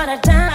54th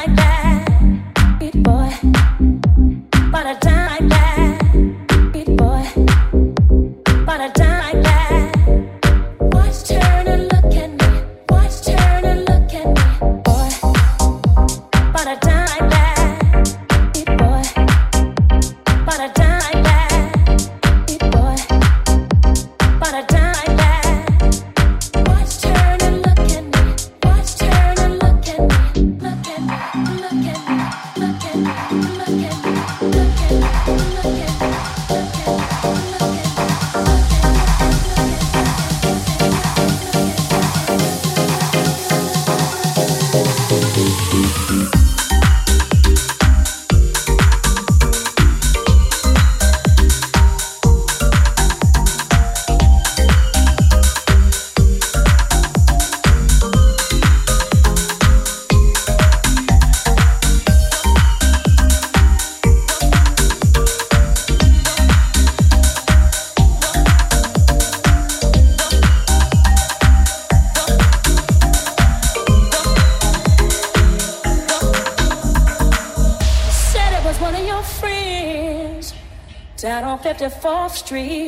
Street,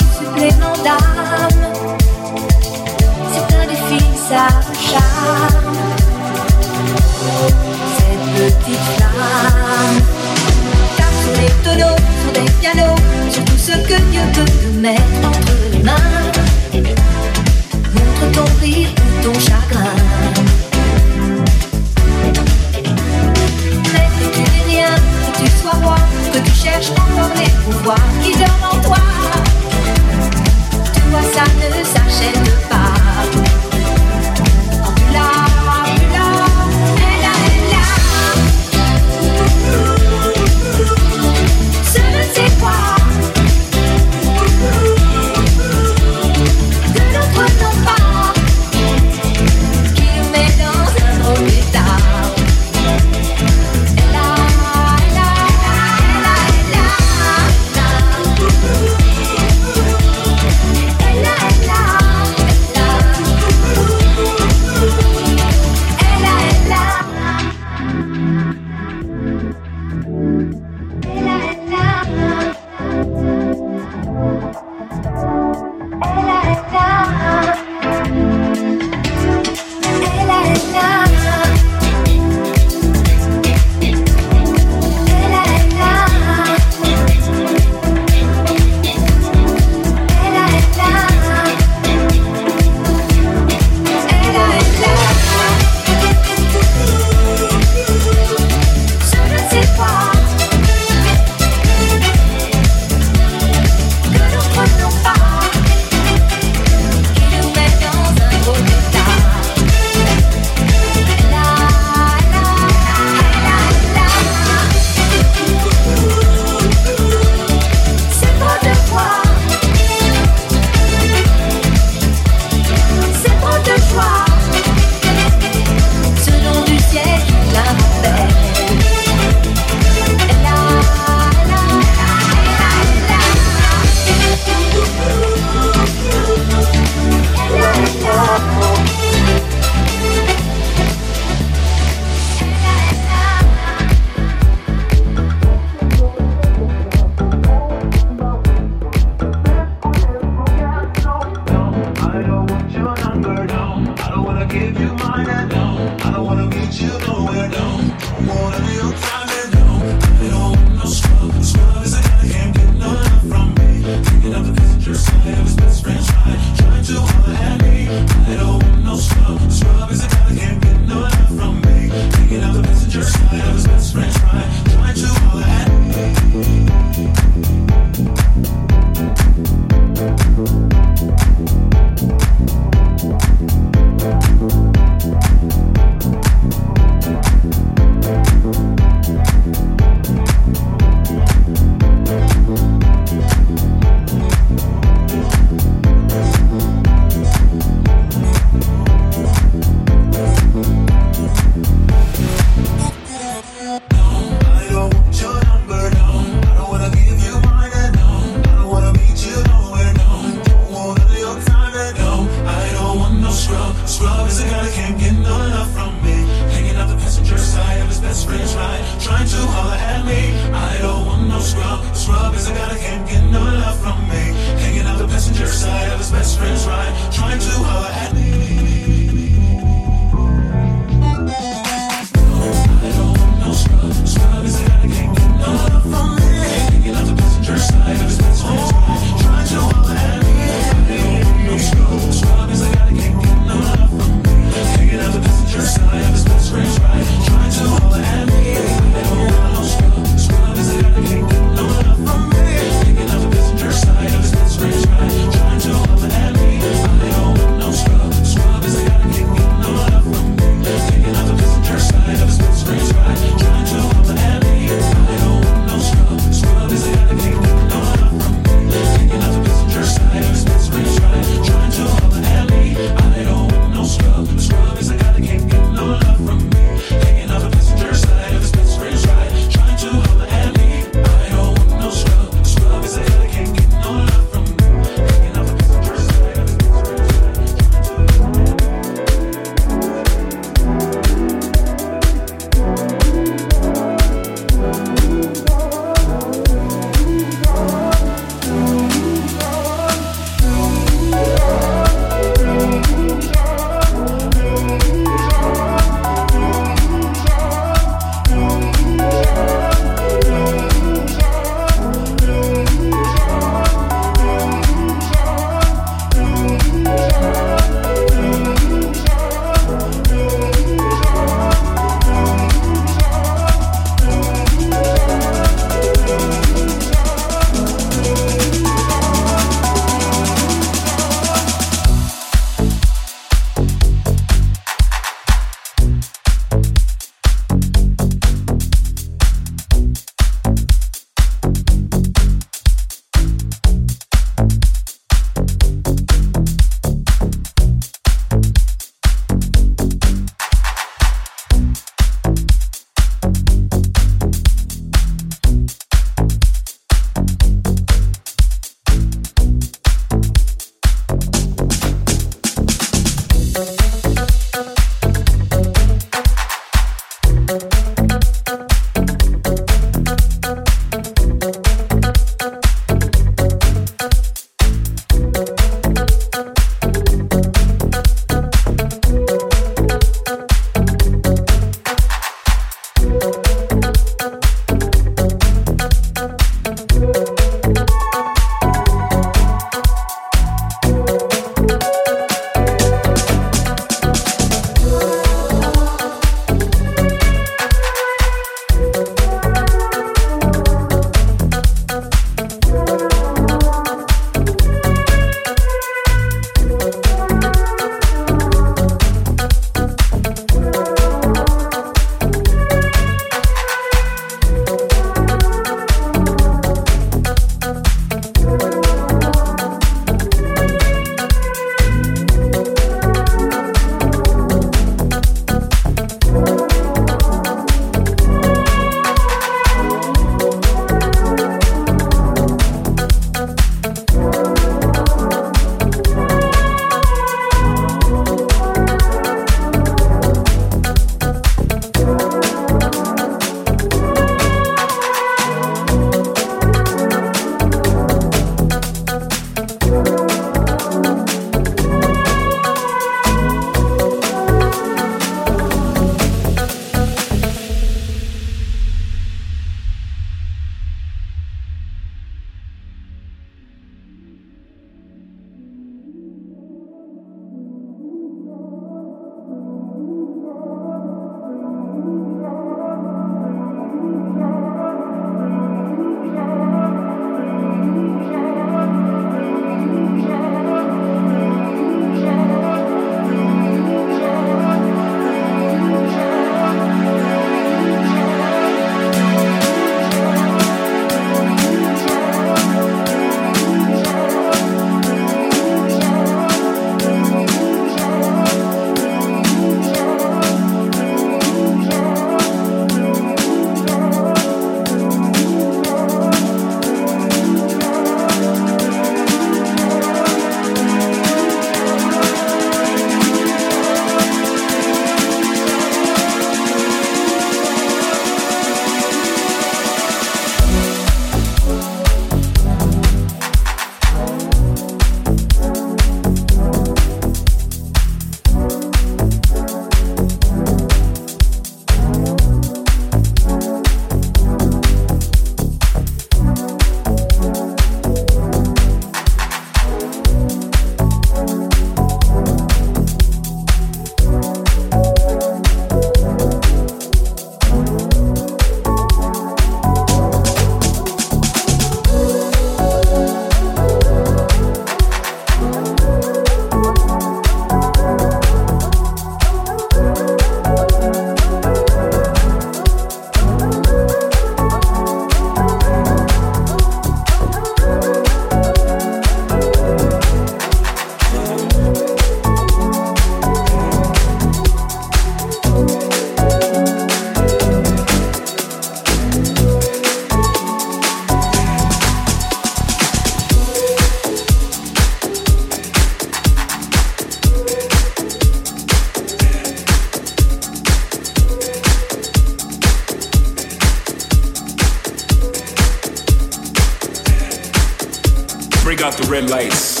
Break out the red lights.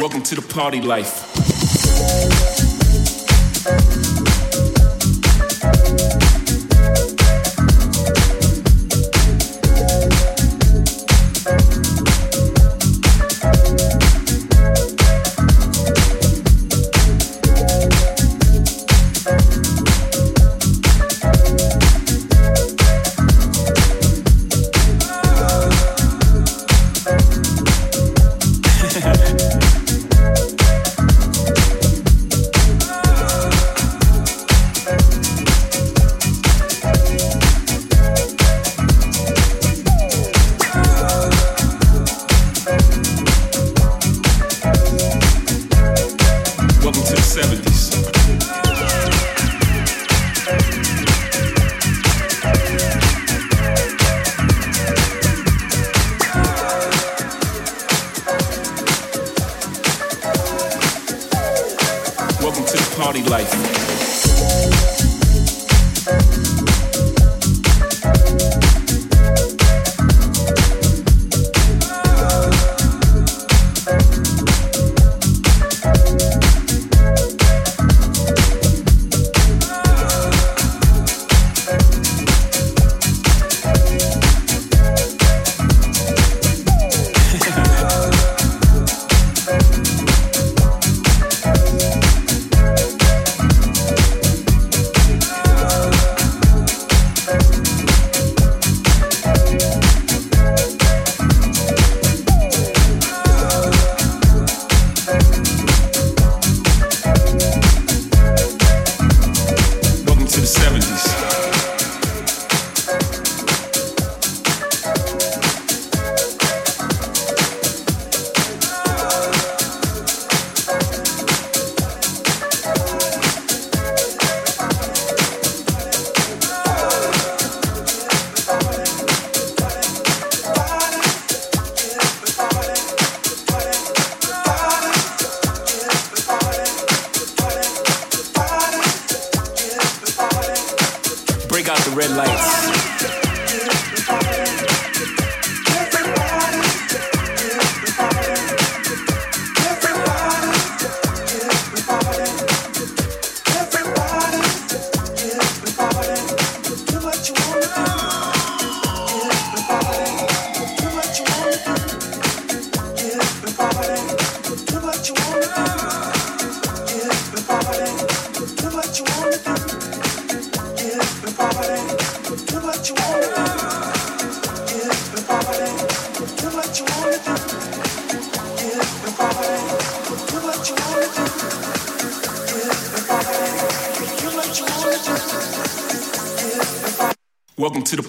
Welcome to the party life.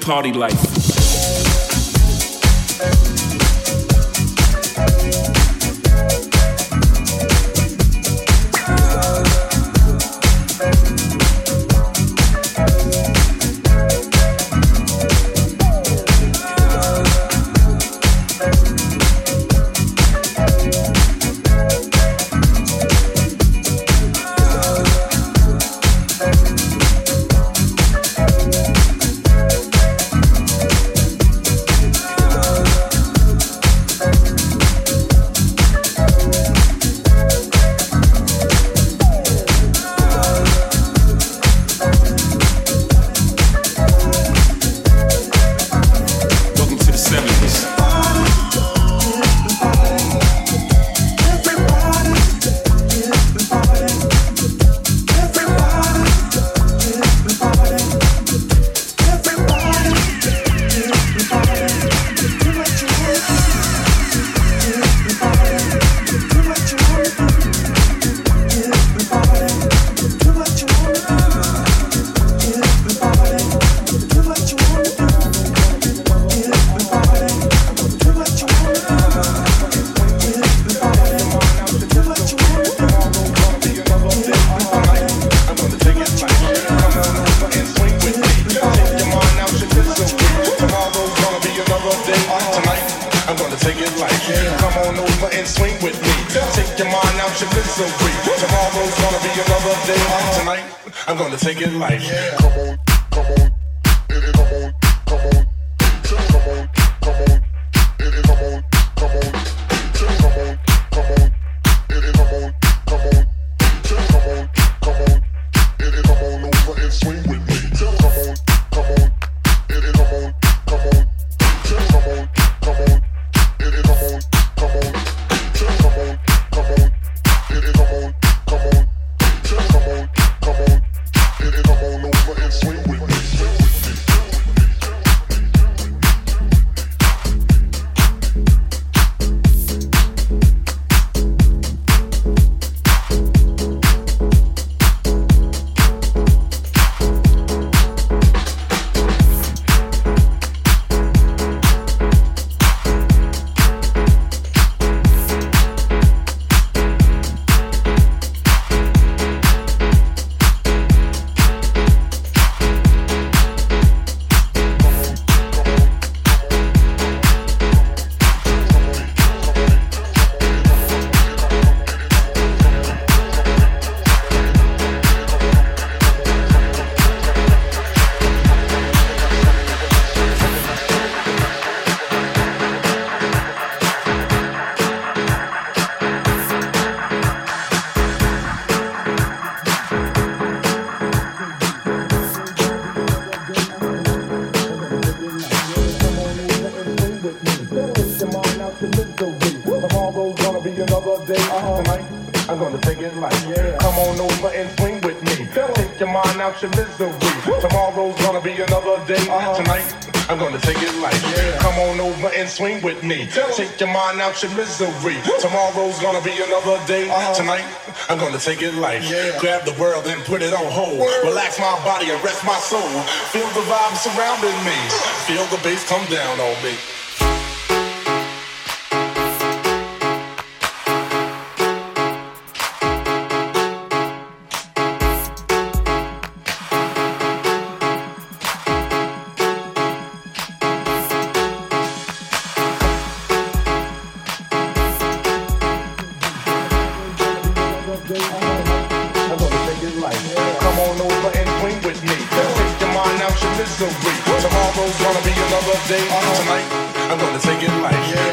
Party life. swing with me. Take your mind out your misery. Tomorrow's gonna be another day. Uh-huh. Tonight, I'm gonna take it light. Grab the world and put it on hold. Relax my body and rest my soul. Feel the vibe surrounding me. Feel the bass come down on me. day or. I'm gonna take it like yeah.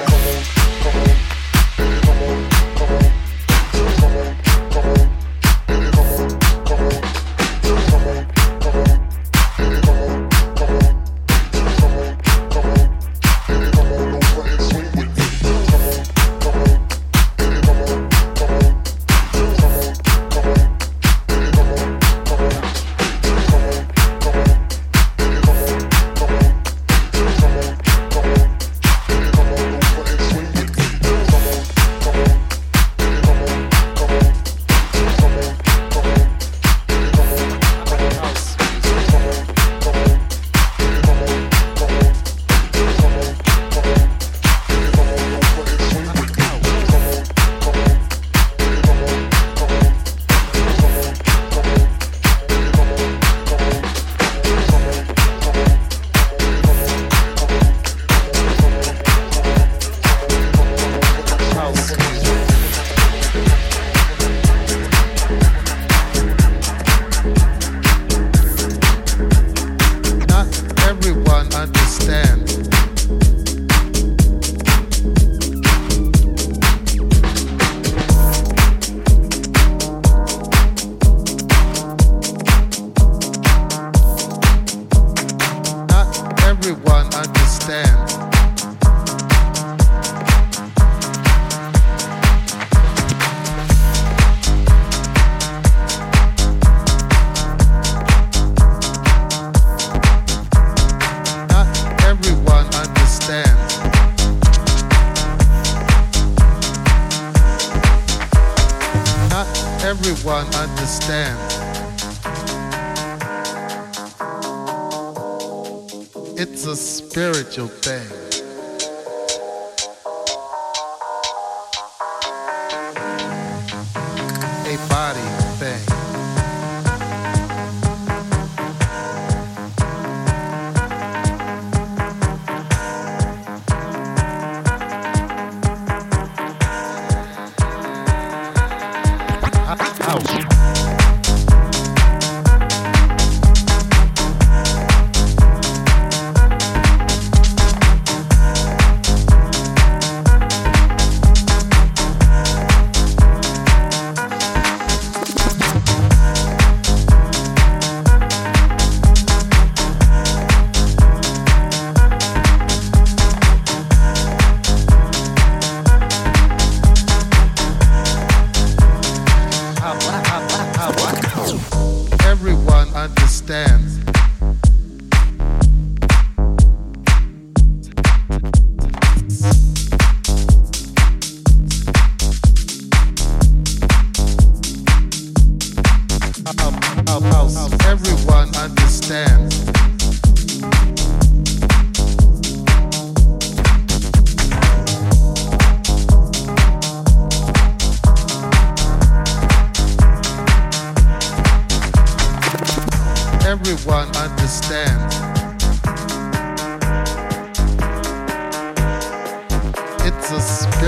It's a spiritual thing.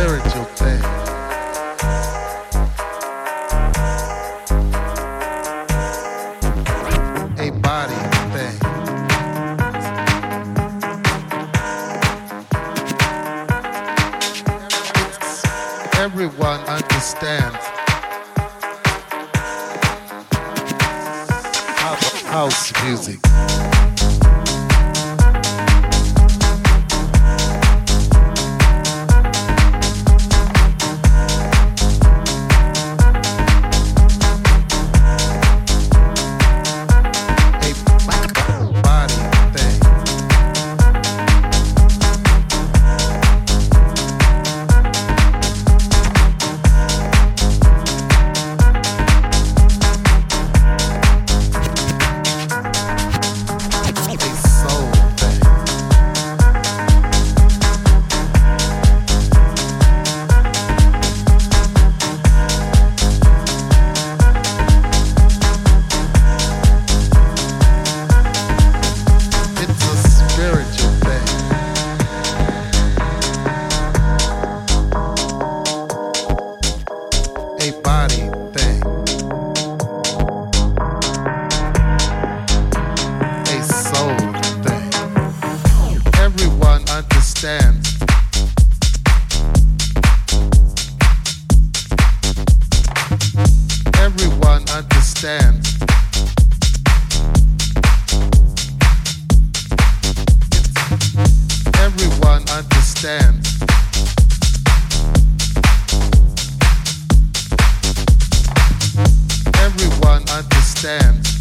character. Understands.